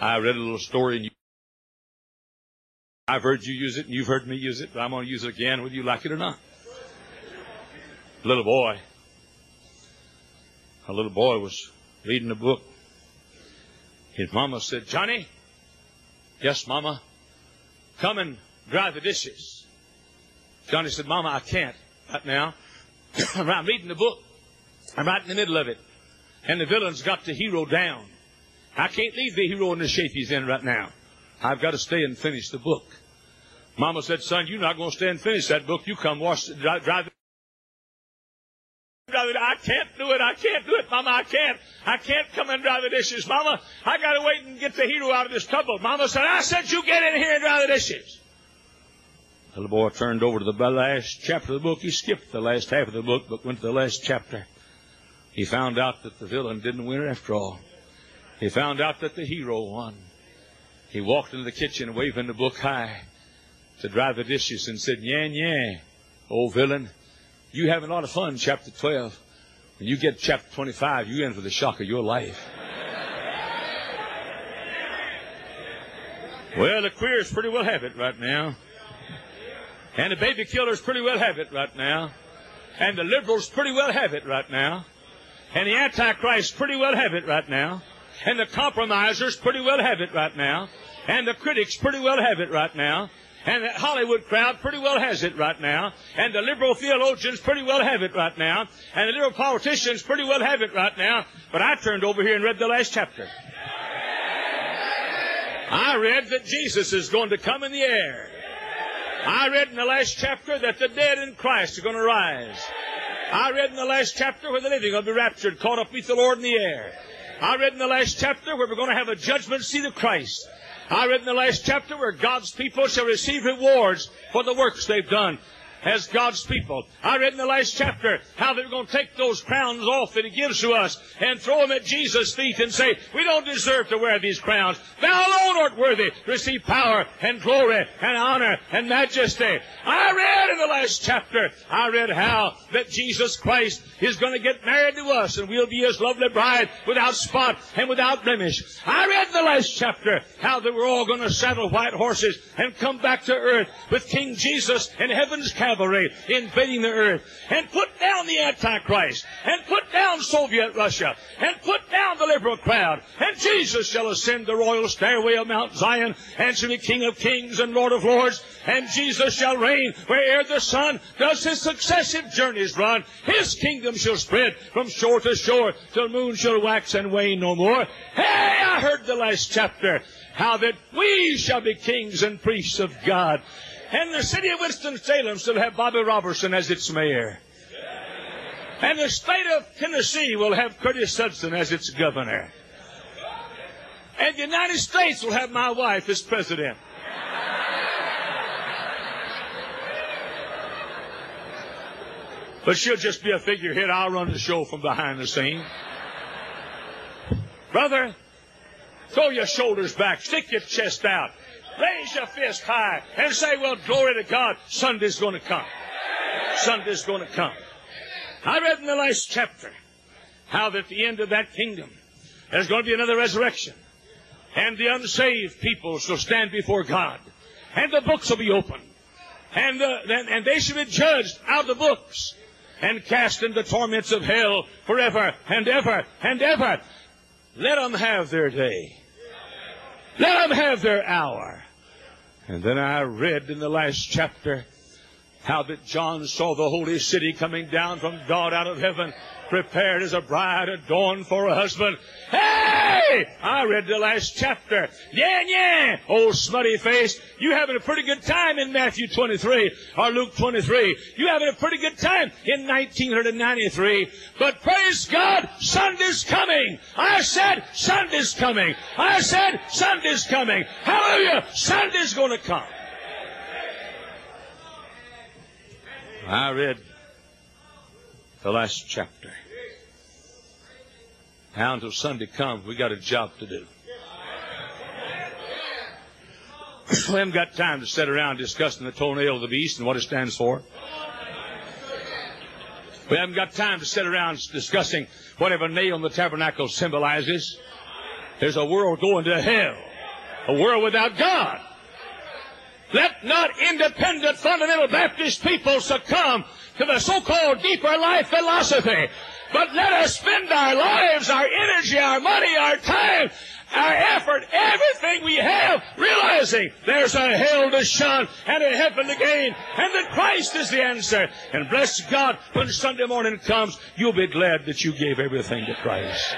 I read a little story and you, I've heard you use it and you've heard me use it, but I'm going to use it again whether you like it or not. little boy. A little boy was reading a book. His mama said, Johnny, yes, mama, come and dry the dishes. Johnny said, Mama, I can't right now. I'm reading the book. I'm right in the middle of it. And the villain's got the hero down. I can't leave the hero in the shape he's in right now. I've got to stay and finish the book. Mama said, son, you're not going to stay and finish that book. You come wash, drive, drive it. I can't do it. I can't do it, Mama. I can't. I can't come and dry the dishes, Mama. I got to wait and get the hero out of this trouble. Mama said, I said you get in here and dry the dishes. The little boy turned over to the last chapter of the book. He skipped the last half of the book, but went to the last chapter. He found out that the villain didn't win after all. He found out that the hero won. He walked into the kitchen waving the book high to dry the dishes and said, Yeah, yeah, old villain, you having a lot of fun, chapter 12. When you get chapter 25, you in for the shock of your life. Well, the queers pretty well have it right now. And the baby killers pretty well have it right now. And the liberals pretty well have it right now. And the antichrists pretty well have it right now. And the compromisers pretty well have it right now. And the critics pretty well have it right now. And the Hollywood crowd pretty well has it right now. And the liberal theologians pretty well have it right now. And the liberal politicians pretty well have it right now. But I turned over here and read the last chapter. I read that Jesus is going to come in the air. I read in the last chapter that the dead in Christ are going to rise. I read in the last chapter where the living will be raptured, caught up with the Lord in the air. I read in the last chapter where we're going to have a judgment seat of Christ. I read in the last chapter where God's people shall receive rewards for the works they've done as God's people. I read in the last chapter how they're going to take those crowns off that He gives to us and throw them at Jesus' feet and say, we don't deserve to wear these crowns. Thou alone art worthy to receive power and glory and honor and majesty. I read in the last chapter, I read how that Jesus Christ is going to get married to us and we'll be His lovely bride without spot and without blemish. I read in the last chapter how that we're all going to saddle white horses and come back to earth with King Jesus in heaven's capital cavalry invading the earth and put down the Antichrist and put down Soviet Russia and put down the liberal crowd. And Jesus shall ascend the royal stairway of Mount Zion and shall be King of kings and Lord of lords. And Jesus shall reign where'er the sun does his successive journeys run. His kingdom shall spread from shore to shore till moon shall wax and wane no more. Hey, I heard the last chapter how that we shall be kings and priests of God. And the city of Winston-Salem still have Bobby Roberson as its mayor. And the state of Tennessee will have Curtis Hutson as its governor. And the United States will have my wife as president. But she'll just be a figurehead. I'll run the show from behind the scene. Brother, throw your shoulders back, stick your chest out, Raise your fist high and say, well, glory to God, Sunday's going to come. Sunday's going to come. I read in the last chapter how at the end of that kingdom, there's going to be another resurrection. And the unsaved people shall stand before God. And the books will be opened. And, uh, and they shall be judged out of the books and cast into the torments of hell forever and ever and ever. Let them have their day. Let them have their hour. And then I read in the last chapter how that John saw the holy city coming down from God out of heaven, prepared as a bride adorned for a husband. Hey! I read the last chapter. Yeah, yeah! Old smutty face, you having a pretty good time in Matthew 23 or Luke 23. You having a pretty good time in 1993. But praise God, Sunday's coming. I said Sunday's coming. I said Sunday's coming. Hallelujah! Sunday's going to come. I read the last chapter. Until Sunday comes, we got a job to do. we haven't got time to sit around discussing the toenail of the beast and what it stands for. We haven't got time to sit around discussing whatever nail in the tabernacle symbolizes. There's a world going to hell A world without God. Let not independent fundamental Baptist people succumb to the so-called deeper life philosophy. But let us spend our lives, our energy, our money, our time, our effort, everything we have, realizing there's a hell to shun and a heaven to gain, and that Christ is the answer. And bless God, when Sunday morning comes, you'll be glad that you gave everything to Christ.